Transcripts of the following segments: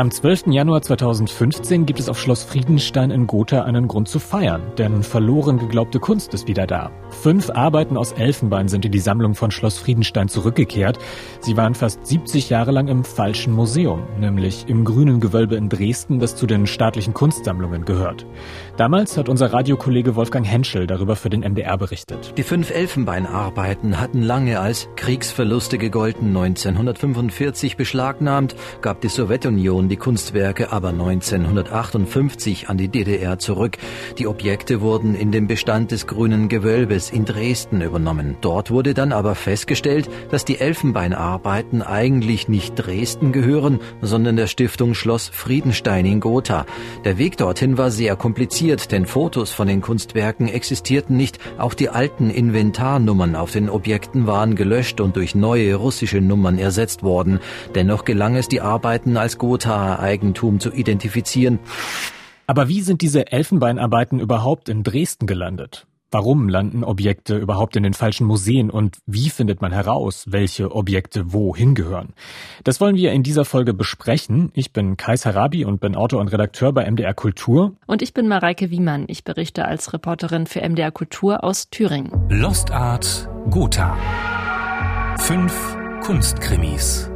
Am 12. Januar 2015 gibt es auf Schloss Friedenstein in Gotha einen Grund zu feiern, denn verloren geglaubte Kunst ist wieder da. Fünf Arbeiten aus Elfenbein sind in die Sammlung von Schloss Friedenstein zurückgekehrt. Sie waren fast 70 Jahre lang im falschen Museum, nämlich im Grünen Gewölbe in Dresden, das zu den staatlichen Kunstsammlungen gehört. Damals hat unser Radiokollege Wolfgang Henschel darüber für den MDR berichtet. Die fünf Elfenbeinarbeiten hatten lange als Kriegsverluste gegolten. 1945 beschlagnahmt, gab die Sowjetunion die Kunstwerke aber 1958 an die DDR zurück. Die Objekte wurden in den Bestand des Grünen Gewölbes in Dresden übernommen. Dort wurde dann aber festgestellt, dass die Elfenbeinarbeiten eigentlich nicht Dresden gehören, sondern der Stiftung Schloss Friedenstein in Gotha. Der Weg dorthin war sehr kompliziert, denn Fotos von den Kunstwerken existierten nicht. Auch die alten Inventarnummern auf den Objekten waren gelöscht und durch neue russische Nummern ersetzt worden. Dennoch gelang es, die Arbeiten als Gotha Eigentum zu identifizieren. Aber wie sind diese Elfenbeinarbeiten überhaupt in Dresden gelandet? Warum landen Objekte überhaupt in den falschen Museen und wie findet man heraus, welche Objekte wohin gehören? Das wollen wir in dieser Folge besprechen. Ich bin Kais Harabi und bin Autor und Redakteur bei MDR Kultur. Und ich bin Mareike Wiemann. Ich berichte als Reporterin für MDR Kultur aus Thüringen. Lost Art Gotha. Fünf Kunstkrimis.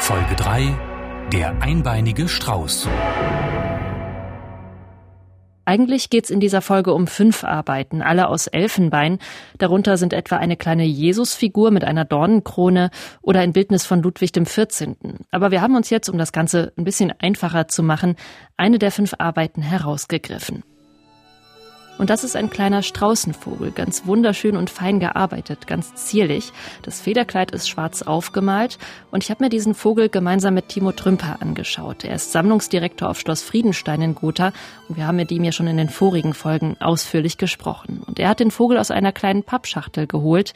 Folge 3 der einbeinige Strauß. Eigentlich geht's in dieser Folge um fünf Arbeiten, alle aus Elfenbein. Darunter sind etwa eine kleine Jesusfigur mit einer Dornenkrone oder ein Bildnis von Ludwig XIV. Aber wir haben uns jetzt, um das Ganze ein bisschen einfacher zu machen, eine der fünf Arbeiten herausgegriffen. Und das ist ein kleiner Straußenvogel, ganz wunderschön und fein gearbeitet, ganz zierlich. Das Federkleid ist schwarz aufgemalt und ich habe mir diesen Vogel gemeinsam mit Timo Trümper angeschaut. Er ist Sammlungsdirektor auf Schloss Friedenstein in Gotha und wir haben mit ihm ja schon in den vorigen Folgen ausführlich gesprochen. Und er hat den Vogel aus einer kleinen Pappschachtel geholt,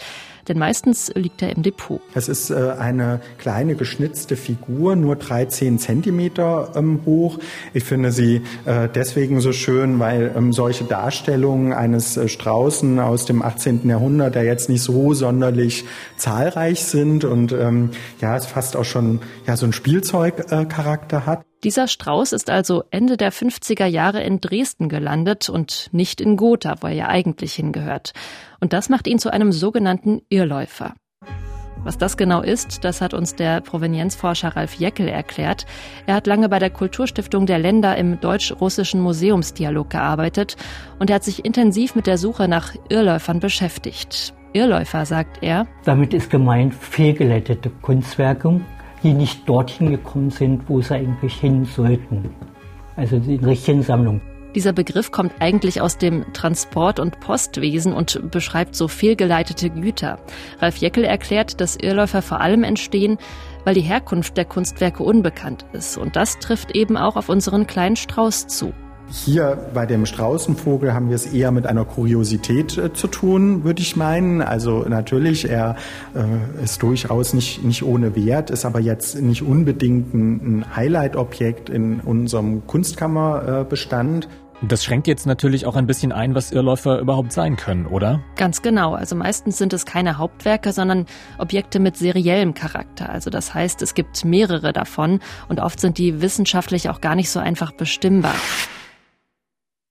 denn meistens liegt er im Depot. Es ist äh, eine kleine geschnitzte Figur, nur 13 Zentimeter ähm, hoch. Ich finde sie äh, deswegen so schön, weil ähm, solche Darstellungen eines äh, Straußen aus dem 18. Jahrhundert ja jetzt nicht so sonderlich zahlreich sind und ähm, ja, es fast auch schon ja so ein Spielzeugcharakter hat. Dieser Strauß ist also Ende der 50er Jahre in Dresden gelandet und nicht in Gotha, wo er ja eigentlich hingehört. Und das macht ihn zu einem sogenannten Irrläufer. Was das genau ist, das hat uns der Provenienzforscher Ralf Jeckel erklärt. Er hat lange bei der Kulturstiftung der Länder im deutsch-russischen Museumsdialog gearbeitet und er hat sich intensiv mit der Suche nach Irrläufern beschäftigt. Irrläufer, sagt er. Damit ist gemeint fehlgeleitete Kunstwerke, die nicht dorthin gekommen sind, wo sie eigentlich hin sollten. Also die richtigen Sammlung. Dieser Begriff kommt eigentlich aus dem Transport- und Postwesen und beschreibt so fehlgeleitete Güter. Ralf Jeckel erklärt, dass Irrläufer vor allem entstehen, weil die Herkunft der Kunstwerke unbekannt ist. Und das trifft eben auch auf unseren kleinen Strauß zu. Hier bei dem Straußenvogel haben wir es eher mit einer Kuriosität äh, zu tun, würde ich meinen. Also natürlich, er äh, ist durchaus nicht, nicht ohne Wert, ist aber jetzt nicht unbedingt ein, ein Highlight-Objekt in unserem Kunstkammerbestand. Das schränkt jetzt natürlich auch ein bisschen ein, was Irrläufer überhaupt sein können, oder? Ganz genau. Also meistens sind es keine Hauptwerke, sondern Objekte mit seriellem Charakter. Also das heißt, es gibt mehrere davon und oft sind die wissenschaftlich auch gar nicht so einfach bestimmbar.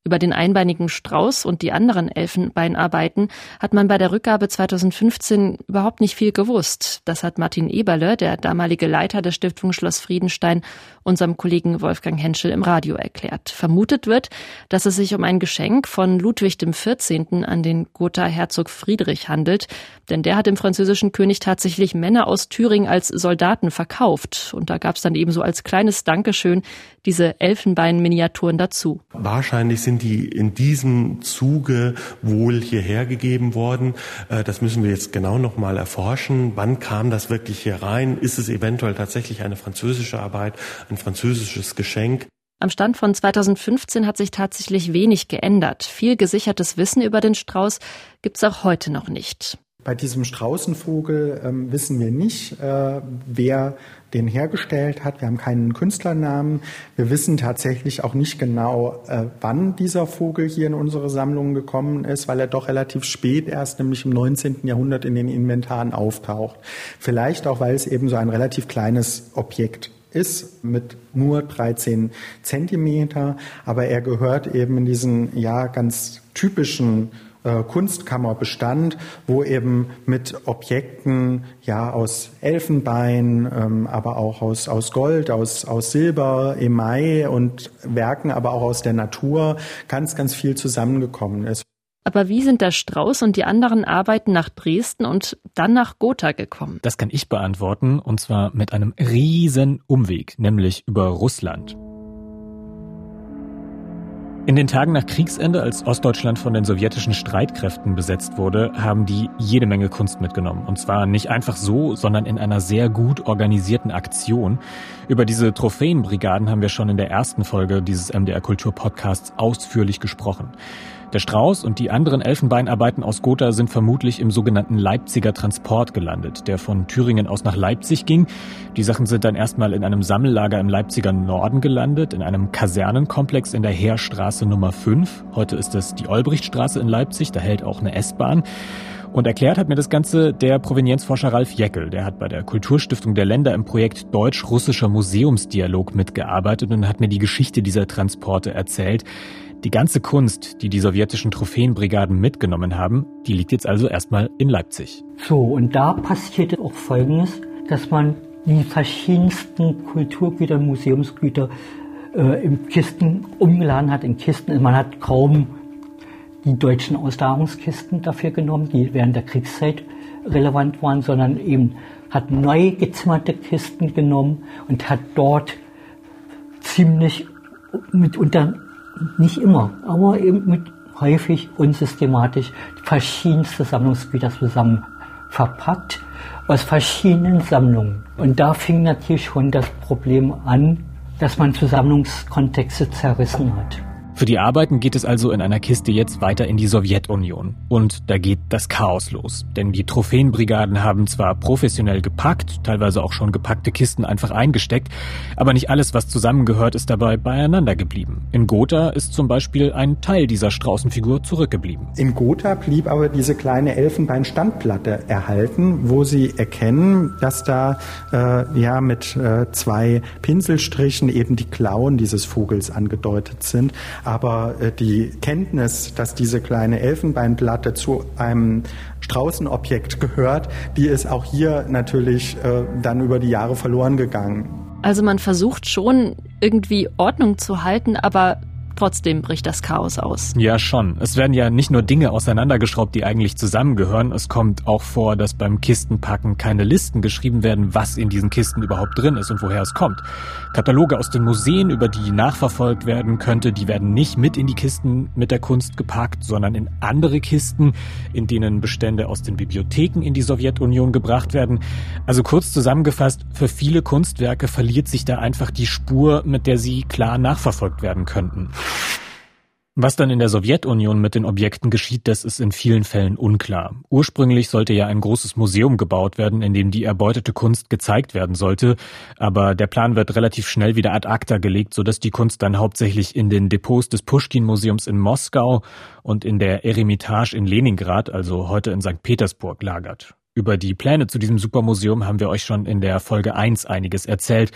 Über den einbeinigen Strauß und die anderen Elfenbeinarbeiten hat man bei der Rückgabe 2015 überhaupt nicht viel gewusst. Das hat Martin Eberle, der damalige Leiter der Stiftung Schloss Friedenstein, unserem Kollegen Wolfgang Henschel im Radio erklärt. Vermutet wird, dass es sich um ein Geschenk von Ludwig XIV. an den Gotha Herzog Friedrich handelt, denn der hat dem französischen König tatsächlich Männer aus Thüringen als Soldaten verkauft. Und da gab es dann eben so als kleines Dankeschön diese Elfenbein-Miniaturen dazu. Wahrscheinlich sind die in diesem Zuge wohl hierher gegeben worden. Äh, das müssen wir jetzt genau noch mal erforschen. Wann kam das wirklich hier rein? Ist es eventuell tatsächlich eine französische Arbeit, ein französisches Geschenk? Am Stand von 2015 hat sich tatsächlich wenig geändert. Viel gesichertes Wissen über den Strauß gibt's auch heute noch nicht. Bei diesem Straußenvogel ähm, wissen wir nicht, äh, wer den hergestellt hat. Wir haben keinen Künstlernamen. Wir wissen tatsächlich auch nicht genau, äh, wann dieser Vogel hier in unsere Sammlung gekommen ist, weil er doch relativ spät erst, nämlich im 19. Jahrhundert in den Inventaren auftaucht. Vielleicht auch, weil es eben so ein relativ kleines Objekt ist mit nur 13 Zentimeter, aber er gehört eben in diesen ja ganz typischen Kunstkammerbestand, wo eben mit Objekten ja aus Elfenbein, ähm, aber auch aus, aus Gold, aus, aus Silber, Email und Werken, aber auch aus der Natur ganz, ganz viel zusammengekommen ist. Aber wie sind der Strauß und die anderen Arbeiten nach Dresden und dann nach Gotha gekommen? Das kann ich beantworten, und zwar mit einem riesen Umweg, nämlich über Russland. In den Tagen nach Kriegsende, als Ostdeutschland von den sowjetischen Streitkräften besetzt wurde, haben die jede Menge Kunst mitgenommen. Und zwar nicht einfach so, sondern in einer sehr gut organisierten Aktion. Über diese Trophäenbrigaden haben wir schon in der ersten Folge dieses MDR Kultur Podcasts ausführlich gesprochen. Der Strauß und die anderen Elfenbeinarbeiten aus Gotha sind vermutlich im sogenannten Leipziger Transport gelandet, der von Thüringen aus nach Leipzig ging. Die Sachen sind dann erstmal in einem Sammellager im Leipziger Norden gelandet, in einem Kasernenkomplex in der Heerstraße Nummer 5. Heute ist es die Olbrichtstraße in Leipzig, da hält auch eine S-Bahn. Und erklärt hat mir das Ganze der Provenienzforscher Ralf Jeckel. Der hat bei der Kulturstiftung der Länder im Projekt Deutsch-Russischer Museumsdialog mitgearbeitet und hat mir die Geschichte dieser Transporte erzählt. Die ganze Kunst, die die sowjetischen Trophäenbrigaden mitgenommen haben, die liegt jetzt also erstmal in Leipzig. So, und da passierte auch Folgendes, dass man die verschiedensten Kulturgüter, Museumsgüter äh, in Kisten umgeladen hat, in Kisten. Man hat kaum die deutschen Auslagerungskisten dafür genommen, die während der Kriegszeit relevant waren, sondern eben hat neu gezimmerte Kisten genommen und hat dort ziemlich mitunter nicht immer, aber eben mit häufig und systematisch verschiedenste Sammlungsgüter zusammen verpackt aus verschiedenen Sammlungen. Und da fing natürlich schon das Problem an, dass man Sammlungskontexte zerrissen hat. Für die Arbeiten geht es also in einer Kiste jetzt weiter in die Sowjetunion. Und da geht das Chaos los. Denn die Trophäenbrigaden haben zwar professionell gepackt, teilweise auch schon gepackte Kisten einfach eingesteckt, aber nicht alles, was zusammengehört, ist dabei beieinander geblieben. In Gotha ist zum Beispiel ein Teil dieser Straußenfigur zurückgeblieben. In Gotha blieb aber diese kleine Elfenbeinstandplatte erhalten, wo sie erkennen, dass da äh, ja mit äh, zwei Pinselstrichen eben die Klauen dieses Vogels angedeutet sind. Aber äh, die Kenntnis, dass diese kleine Elfenbeinplatte zu einem Straußenobjekt gehört, die ist auch hier natürlich äh, dann über die Jahre verloren gegangen. Also man versucht schon irgendwie Ordnung zu halten, aber Trotzdem bricht das Chaos aus. Ja, schon. Es werden ja nicht nur Dinge auseinandergeschraubt, die eigentlich zusammengehören. Es kommt auch vor, dass beim Kistenpacken keine Listen geschrieben werden, was in diesen Kisten überhaupt drin ist und woher es kommt. Kataloge aus den Museen, über die nachverfolgt werden könnte, die werden nicht mit in die Kisten mit der Kunst gepackt, sondern in andere Kisten, in denen Bestände aus den Bibliotheken in die Sowjetunion gebracht werden. Also kurz zusammengefasst, für viele Kunstwerke verliert sich da einfach die Spur, mit der sie klar nachverfolgt werden könnten. Was dann in der Sowjetunion mit den Objekten geschieht, das ist in vielen Fällen unklar. Ursprünglich sollte ja ein großes Museum gebaut werden, in dem die erbeutete Kunst gezeigt werden sollte, aber der Plan wird relativ schnell wieder ad acta gelegt, sodass die Kunst dann hauptsächlich in den Depots des Pushkin-Museums in Moskau und in der Eremitage in Leningrad, also heute in St. Petersburg, lagert. Über die Pläne zu diesem Supermuseum haben wir euch schon in der Folge 1 einiges erzählt.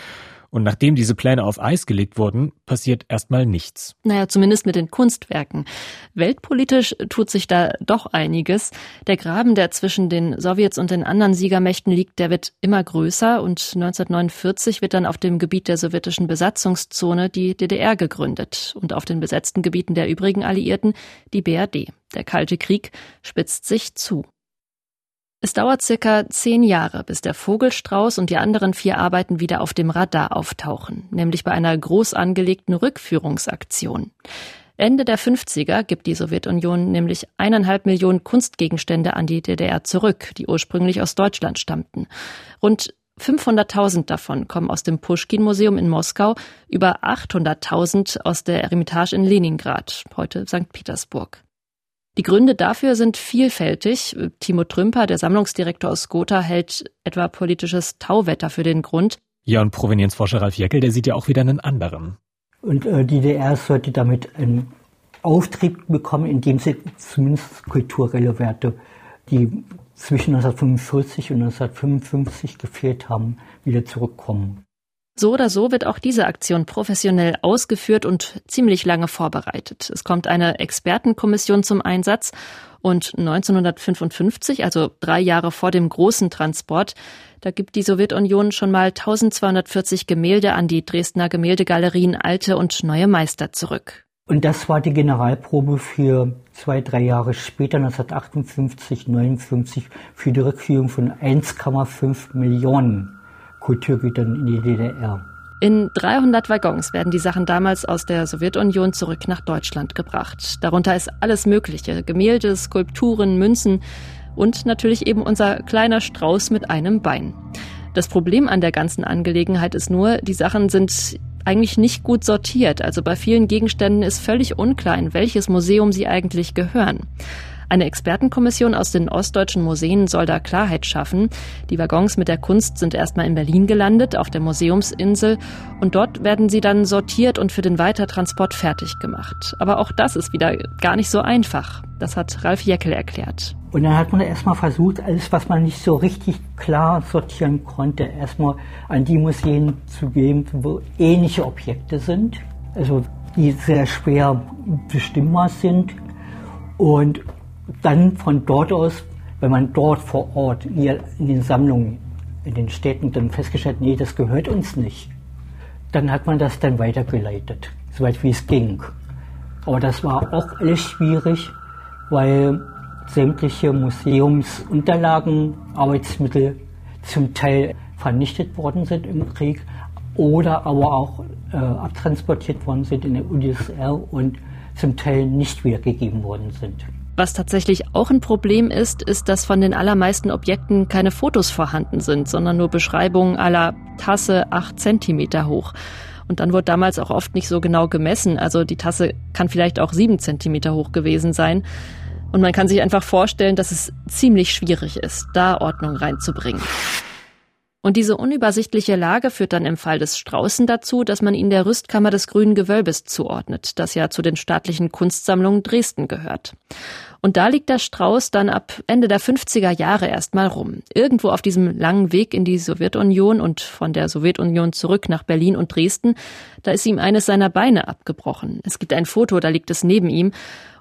Und nachdem diese Pläne auf Eis gelegt wurden, passiert erstmal nichts. Naja, zumindest mit den Kunstwerken. Weltpolitisch tut sich da doch einiges. Der Graben, der zwischen den Sowjets und den anderen Siegermächten liegt, der wird immer größer und 1949 wird dann auf dem Gebiet der sowjetischen Besatzungszone die DDR gegründet und auf den besetzten Gebieten der übrigen Alliierten die BRD. Der Kalte Krieg spitzt sich zu. Es dauert circa zehn Jahre, bis der Vogelstrauß und die anderen vier Arbeiten wieder auf dem Radar auftauchen, nämlich bei einer groß angelegten Rückführungsaktion. Ende der 50er gibt die Sowjetunion nämlich eineinhalb Millionen Kunstgegenstände an die DDR zurück, die ursprünglich aus Deutschland stammten. Rund 500.000 davon kommen aus dem Pushkin-Museum in Moskau, über 800.000 aus der Eremitage in Leningrad, heute St. Petersburg. Die Gründe dafür sind vielfältig. Timo Trümper, der Sammlungsdirektor aus Gotha, hält etwa politisches Tauwetter für den Grund. Ja, und Provenienzforscher Ralf Jeckel, der sieht ja auch wieder einen anderen. Und äh, die DDR sollte damit einen Auftrieb bekommen, indem sie zumindest kulturelle Werte, die zwischen 1945 und 1955 gefehlt haben, wieder zurückkommen. So oder so wird auch diese Aktion professionell ausgeführt und ziemlich lange vorbereitet. Es kommt eine Expertenkommission zum Einsatz und 1955, also drei Jahre vor dem großen Transport, da gibt die Sowjetunion schon mal 1240 Gemälde an die Dresdner Gemäldegalerien Alte und Neue Meister zurück. Und das war die Generalprobe für zwei, drei Jahre später, 1958, 59, für die Rückführung von 1,5 Millionen Kulturgütern in die DDR. In 300 Waggons werden die Sachen damals aus der Sowjetunion zurück nach Deutschland gebracht. Darunter ist alles Mögliche. Gemälde, Skulpturen, Münzen und natürlich eben unser kleiner Strauß mit einem Bein. Das Problem an der ganzen Angelegenheit ist nur, die Sachen sind eigentlich nicht gut sortiert. Also bei vielen Gegenständen ist völlig unklar, in welches Museum sie eigentlich gehören. Eine Expertenkommission aus den ostdeutschen Museen soll da Klarheit schaffen. Die Waggons mit der Kunst sind erstmal in Berlin gelandet, auf der Museumsinsel, und dort werden sie dann sortiert und für den Weitertransport fertig gemacht. Aber auch das ist wieder gar nicht so einfach. Das hat Ralf Jeckel erklärt. Und dann hat man erstmal versucht, alles, was man nicht so richtig klar sortieren konnte, erstmal an die Museen zu geben, wo ähnliche Objekte sind, also die sehr schwer bestimmbar sind. Und dann von dort aus, wenn man dort vor Ort in den Sammlungen, in den Städten dann festgestellt, nee, das gehört uns nicht, dann hat man das dann weitergeleitet, soweit wie es ging. Aber das war auch alles schwierig, weil sämtliche Museumsunterlagen, Arbeitsmittel zum Teil vernichtet worden sind im Krieg oder aber auch äh, abtransportiert worden sind in der UdSSR und zum Teil nicht wiedergegeben worden sind. Was tatsächlich auch ein Problem ist, ist, dass von den allermeisten Objekten keine Fotos vorhanden sind, sondern nur Beschreibungen aller Tasse acht Zentimeter hoch. Und dann wurde damals auch oft nicht so genau gemessen. Also die Tasse kann vielleicht auch sieben Zentimeter hoch gewesen sein. Und man kann sich einfach vorstellen, dass es ziemlich schwierig ist, da Ordnung reinzubringen. Und diese unübersichtliche Lage führt dann im Fall des Straußen dazu, dass man ihn der Rüstkammer des Grünen Gewölbes zuordnet, das ja zu den staatlichen Kunstsammlungen Dresden gehört. Und da liegt der Strauß dann ab Ende der 50er Jahre erstmal rum. Irgendwo auf diesem langen Weg in die Sowjetunion und von der Sowjetunion zurück nach Berlin und Dresden, da ist ihm eines seiner Beine abgebrochen. Es gibt ein Foto, da liegt es neben ihm.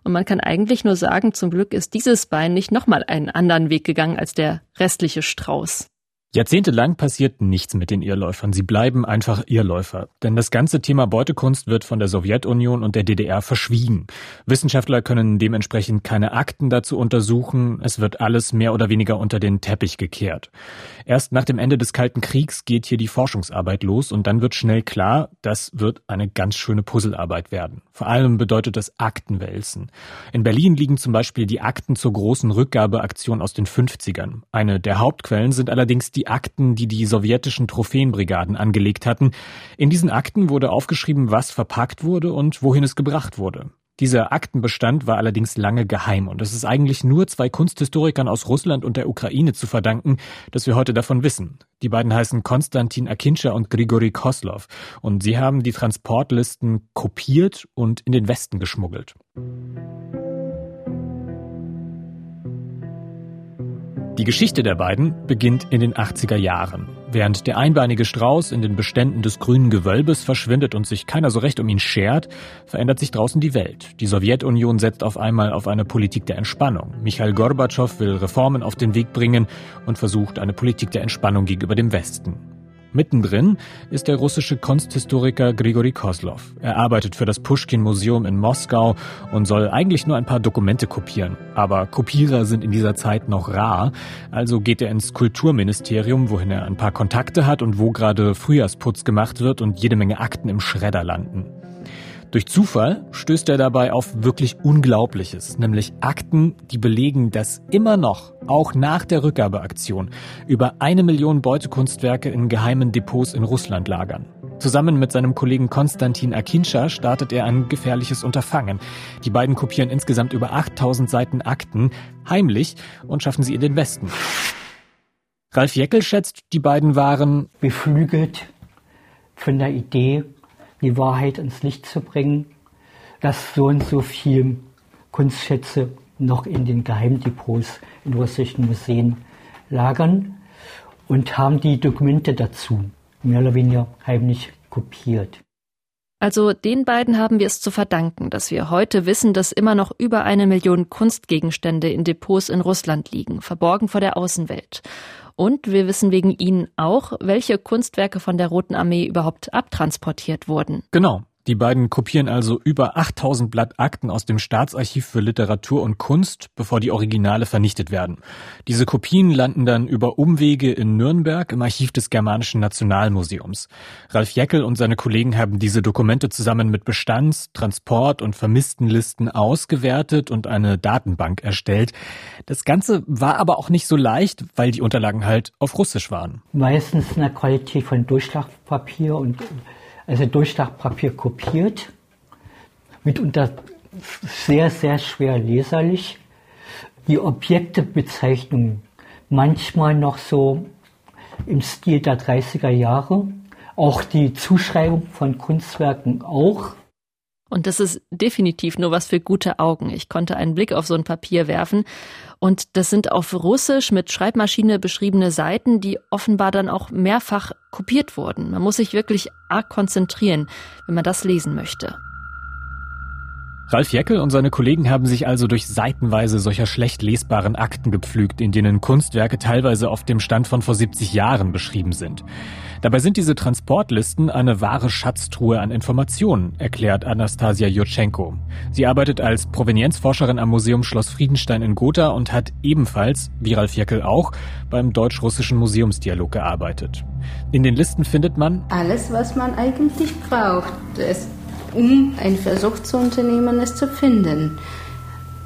Und man kann eigentlich nur sagen, zum Glück ist dieses Bein nicht nochmal einen anderen Weg gegangen als der restliche Strauß. Jahrzehntelang passiert nichts mit den Irrläufern. Sie bleiben einfach Irrläufer. Denn das ganze Thema Beutekunst wird von der Sowjetunion und der DDR verschwiegen. Wissenschaftler können dementsprechend keine Akten dazu untersuchen. Es wird alles mehr oder weniger unter den Teppich gekehrt. Erst nach dem Ende des Kalten Kriegs geht hier die Forschungsarbeit los und dann wird schnell klar, das wird eine ganz schöne Puzzlearbeit werden. Vor allem bedeutet das Aktenwälzen. In Berlin liegen zum Beispiel die Akten zur großen Rückgabeaktion aus den 50ern. Eine der Hauptquellen sind allerdings die die Akten, die die sowjetischen Trophäenbrigaden angelegt hatten. In diesen Akten wurde aufgeschrieben, was verpackt wurde und wohin es gebracht wurde. Dieser Aktenbestand war allerdings lange geheim und es ist eigentlich nur zwei Kunsthistorikern aus Russland und der Ukraine zu verdanken, dass wir heute davon wissen. Die beiden heißen Konstantin Akinscha und Grigori Koslov und sie haben die Transportlisten kopiert und in den Westen geschmuggelt. Die Geschichte der beiden beginnt in den 80er Jahren. Während der einbeinige Strauß in den Beständen des grünen Gewölbes verschwindet und sich keiner so recht um ihn schert, verändert sich draußen die Welt. Die Sowjetunion setzt auf einmal auf eine Politik der Entspannung. Michail Gorbatschow will Reformen auf den Weg bringen und versucht eine Politik der Entspannung gegenüber dem Westen. Mittendrin ist der russische Kunsthistoriker Grigori Koslov. Er arbeitet für das Pushkin-Museum in Moskau und soll eigentlich nur ein paar Dokumente kopieren. Aber Kopierer sind in dieser Zeit noch rar, also geht er ins Kulturministerium, wohin er ein paar Kontakte hat und wo gerade Frühjahrsputz gemacht wird und jede Menge Akten im Schredder landen. Durch Zufall stößt er dabei auf wirklich Unglaubliches, nämlich Akten, die belegen, dass immer noch, auch nach der Rückgabeaktion, über eine Million Beutekunstwerke in geheimen Depots in Russland lagern. Zusammen mit seinem Kollegen Konstantin Akinscha startet er ein gefährliches Unterfangen. Die beiden kopieren insgesamt über 8000 Seiten Akten, heimlich, und schaffen sie in den Westen. Ralf Jeckel schätzt, die beiden waren beflügelt von der Idee, die Wahrheit ins Licht zu bringen, dass so und so viel Kunstschätze noch in den Geheimdepots in russischen Museen lagern und haben die Dokumente dazu mehr oder weniger heimlich kopiert. Also den beiden haben wir es zu verdanken, dass wir heute wissen, dass immer noch über eine Million Kunstgegenstände in Depots in Russland liegen, verborgen vor der Außenwelt. Und wir wissen wegen ihnen auch, welche Kunstwerke von der Roten Armee überhaupt abtransportiert wurden. Genau. Die beiden kopieren also über 8000 Blatt Akten aus dem Staatsarchiv für Literatur und Kunst, bevor die Originale vernichtet werden. Diese Kopien landen dann über Umwege in Nürnberg im Archiv des Germanischen Nationalmuseums. Ralf Jäckel und seine Kollegen haben diese Dokumente zusammen mit Bestands-, Transport- und Vermisstenlisten ausgewertet und eine Datenbank erstellt. Das Ganze war aber auch nicht so leicht, weil die Unterlagen halt auf Russisch waren. Meistens in der Qualität von Durchschlagpapier und also Durchschlagpapier kopiert, mitunter sehr, sehr schwer leserlich. Die Objektebezeichnungen manchmal noch so im Stil der 30er Jahre. Auch die Zuschreibung von Kunstwerken auch. Und das ist definitiv nur was für gute Augen. Ich konnte einen Blick auf so ein Papier werfen und das sind auf Russisch mit Schreibmaschine beschriebene Seiten, die offenbar dann auch mehrfach kopiert wurden. Man muss sich wirklich arg konzentrieren, wenn man das lesen möchte. Ralf Jäckel und seine Kollegen haben sich also durch seitenweise solcher schlecht lesbaren Akten gepflügt, in denen Kunstwerke teilweise auf dem Stand von vor 70 Jahren beschrieben sind. Dabei sind diese Transportlisten eine wahre Schatztruhe an Informationen, erklärt Anastasia Jutschenko. Sie arbeitet als Provenienzforscherin am Museum Schloss Friedenstein in Gotha und hat ebenfalls, wie Ralf Jäckel auch, beim deutsch-russischen Museumsdialog gearbeitet. In den Listen findet man alles, was man eigentlich braucht. Es um einen Versuch zu unternehmen, es zu finden.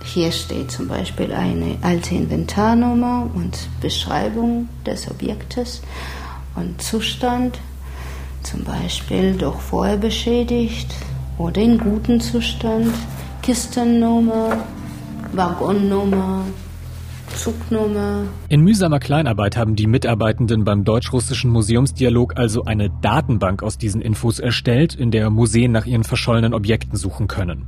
Hier steht zum Beispiel eine alte Inventarnummer und Beschreibung des Objektes und Zustand, zum Beispiel durch vorher beschädigt oder in gutem Zustand, Kistennummer, Waggonnummer, Zugnummer. In mühsamer Kleinarbeit haben die Mitarbeitenden beim Deutsch-Russischen Museumsdialog also eine Datenbank aus diesen Infos erstellt, in der Museen nach ihren verschollenen Objekten suchen können.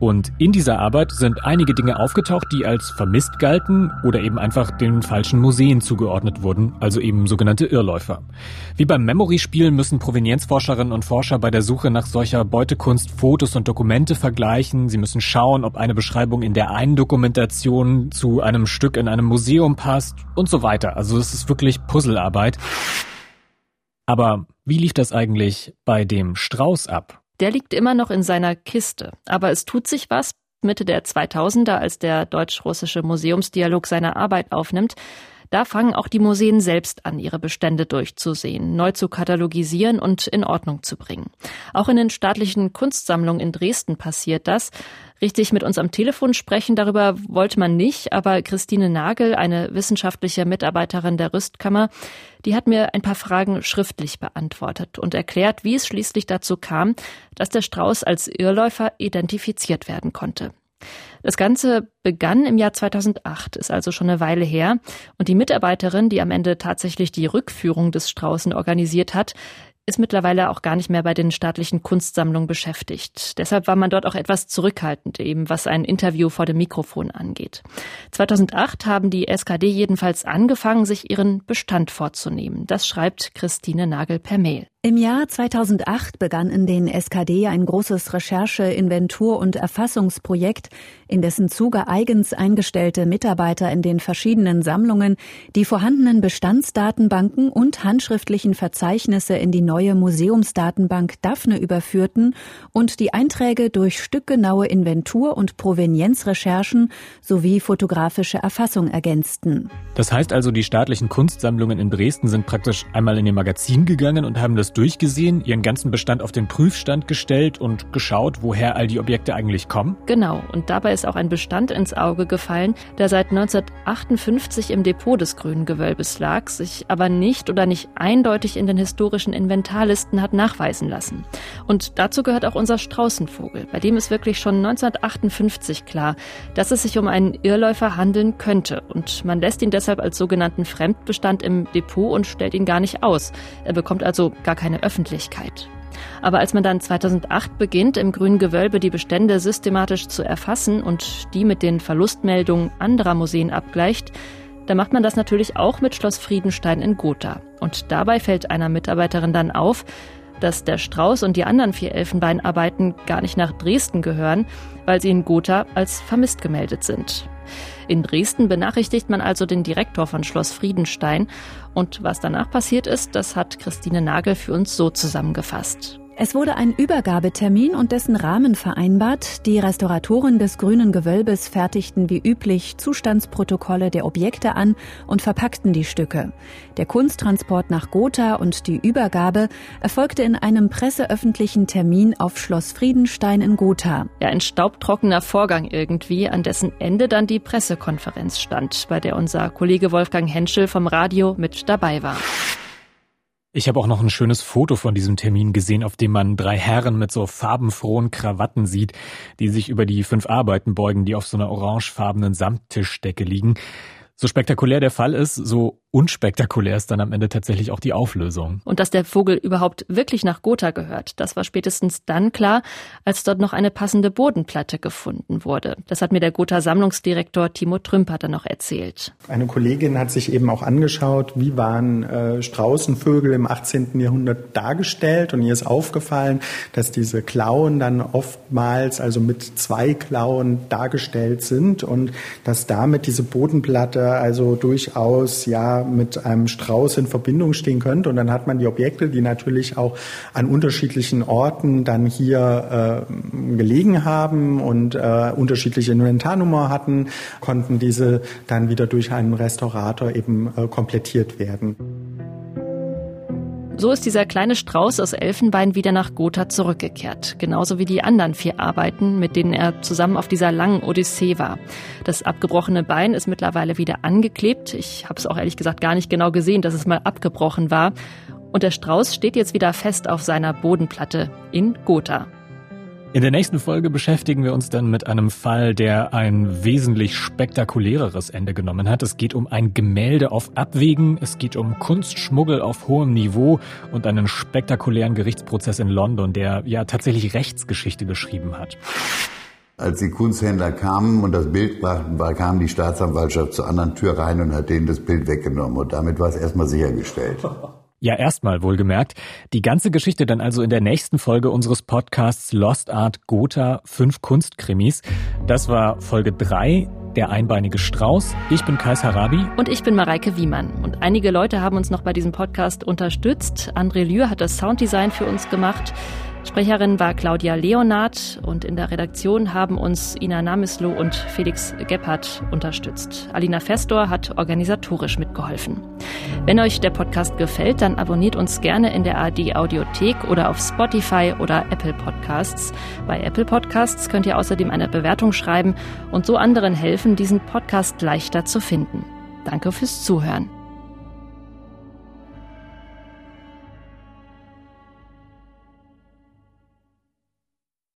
Und in dieser Arbeit sind einige Dinge aufgetaucht, die als vermisst galten oder eben einfach den falschen Museen zugeordnet wurden, also eben sogenannte Irrläufer. Wie beim Memory-Spiel müssen Provenienzforscherinnen und Forscher bei der Suche nach solcher Beutekunst Fotos und Dokumente vergleichen. Sie müssen schauen, ob eine Beschreibung in der einen Dokumentation zu einem Stück in einem Museum passt und so weiter. Also es ist wirklich Puzzlearbeit. Aber wie lief das eigentlich bei dem Strauß ab? Der liegt immer noch in seiner Kiste. Aber es tut sich was. Mitte der 2000er, als der deutsch-russische Museumsdialog seine Arbeit aufnimmt, da fangen auch die Museen selbst an, ihre Bestände durchzusehen, neu zu katalogisieren und in Ordnung zu bringen. Auch in den staatlichen Kunstsammlungen in Dresden passiert das. Richtig mit uns am Telefon sprechen darüber wollte man nicht, aber Christine Nagel, eine wissenschaftliche Mitarbeiterin der Rüstkammer, die hat mir ein paar Fragen schriftlich beantwortet und erklärt, wie es schließlich dazu kam, dass der Strauß als Irrläufer identifiziert werden konnte. Das Ganze begann im Jahr 2008, ist also schon eine Weile her. Und die Mitarbeiterin, die am Ende tatsächlich die Rückführung des Straußen organisiert hat, ist mittlerweile auch gar nicht mehr bei den staatlichen Kunstsammlungen beschäftigt. Deshalb war man dort auch etwas zurückhaltend, eben was ein Interview vor dem Mikrofon angeht. 2008 haben die SKD jedenfalls angefangen, sich ihren Bestand vorzunehmen. Das schreibt Christine Nagel per Mail. Im Jahr 2008 begann in den SKD ein großes Recherche-, Inventur- und Erfassungsprojekt, in dessen Zuge eigens eingestellte Mitarbeiter in den verschiedenen Sammlungen die vorhandenen Bestandsdatenbanken und handschriftlichen Verzeichnisse in die neue Museumsdatenbank Daphne überführten und die Einträge durch stückgenaue Inventur- und Provenienzrecherchen sowie fotografische Erfassung ergänzten. Das heißt also, die staatlichen Kunstsammlungen in Dresden sind praktisch einmal in ihr Magazin gegangen und haben das durchgesehen, ihren ganzen Bestand auf den Prüfstand gestellt und geschaut, woher all die Objekte eigentlich kommen? Genau, und dabei ist auch ein Bestand ins Auge gefallen, der seit 1958 im Depot des Grünen Gewölbes lag, sich aber nicht oder nicht eindeutig in den historischen Inventarlisten hat nachweisen lassen. Und dazu gehört auch unser Straußenvogel, bei dem ist wirklich schon 1958 klar, dass es sich um einen Irrläufer handeln könnte. Und man lässt ihn deshalb als sogenannten Fremdbestand im Depot und stellt ihn gar nicht aus. Er bekommt also gar keine Öffentlichkeit. Aber als man dann 2008 beginnt, im grünen Gewölbe die Bestände systematisch zu erfassen und die mit den Verlustmeldungen anderer Museen abgleicht, Da macht man das natürlich auch mit Schloss Friedenstein in Gotha. Und dabei fällt einer Mitarbeiterin dann auf, dass der Strauß und die anderen vier Elfenbeinarbeiten gar nicht nach Dresden gehören, weil sie in Gotha als vermisst gemeldet sind. In Dresden benachrichtigt man also den Direktor von Schloss Friedenstein. Und was danach passiert ist, das hat Christine Nagel für uns so zusammengefasst. Es wurde ein Übergabetermin und dessen Rahmen vereinbart. Die Restauratoren des Grünen Gewölbes fertigten wie üblich Zustandsprotokolle der Objekte an und verpackten die Stücke. Der Kunsttransport nach Gotha und die Übergabe erfolgte in einem presseöffentlichen Termin auf Schloss Friedenstein in Gotha. Ja, ein staubtrockener Vorgang irgendwie, an dessen Ende dann die Pressekonferenz stand, bei der unser Kollege Wolfgang Henschel vom Radio mit dabei war. Ich habe auch noch ein schönes Foto von diesem Termin gesehen, auf dem man drei Herren mit so farbenfrohen Krawatten sieht, die sich über die fünf Arbeiten beugen, die auf so einer orangefarbenen Samttischdecke liegen. So spektakulär der Fall ist, so unspektakulär ist dann am Ende tatsächlich auch die Auflösung. Und dass der Vogel überhaupt wirklich nach Gotha gehört, das war spätestens dann klar, als dort noch eine passende Bodenplatte gefunden wurde. Das hat mir der Gotha Sammlungsdirektor Timo Trümper dann noch erzählt. Eine Kollegin hat sich eben auch angeschaut, wie waren äh, Straußenvögel im 18. Jahrhundert dargestellt und ihr ist aufgefallen, dass diese Klauen dann oftmals also mit zwei Klauen dargestellt sind und dass damit diese Bodenplatte also durchaus ja mit einem Strauß in Verbindung stehen könnte. Und dann hat man die Objekte, die natürlich auch an unterschiedlichen Orten dann hier äh, gelegen haben und äh, unterschiedliche Inventarnummer hatten, konnten diese dann wieder durch einen Restaurator eben äh, komplettiert werden. So ist dieser kleine Strauß aus Elfenbein wieder nach Gotha zurückgekehrt, genauso wie die anderen vier Arbeiten, mit denen er zusammen auf dieser langen Odyssee war. Das abgebrochene Bein ist mittlerweile wieder angeklebt. Ich habe es auch ehrlich gesagt gar nicht genau gesehen, dass es mal abgebrochen war. Und der Strauß steht jetzt wieder fest auf seiner Bodenplatte in Gotha. In der nächsten Folge beschäftigen wir uns dann mit einem Fall, der ein wesentlich spektakuläreres Ende genommen hat. Es geht um ein Gemälde auf Abwägen, es geht um Kunstschmuggel auf hohem Niveau und einen spektakulären Gerichtsprozess in London, der ja tatsächlich Rechtsgeschichte geschrieben hat. Als die Kunsthändler kamen und das Bild brachten, kam die Staatsanwaltschaft zur anderen Tür rein und hat denen das Bild weggenommen. Und damit war es erstmal sichergestellt. Ja, erstmal wohlgemerkt. Die ganze Geschichte dann also in der nächsten Folge unseres Podcasts Lost Art Gotha 5 Kunstkrimis. Das war Folge 3, der einbeinige Strauß. Ich bin Kais Harabi. Und ich bin Mareike Wiemann. Und einige Leute haben uns noch bei diesem Podcast unterstützt. André Lühr hat das Sounddesign für uns gemacht. Sprecherin war Claudia Leonard und in der Redaktion haben uns Ina Namislo und Felix Gebhardt unterstützt. Alina Festor hat organisatorisch mitgeholfen. Wenn euch der Podcast gefällt, dann abonniert uns gerne in der ARD Audiothek oder auf Spotify oder Apple Podcasts. Bei Apple Podcasts könnt ihr außerdem eine Bewertung schreiben und so anderen helfen, diesen Podcast leichter zu finden. Danke fürs Zuhören.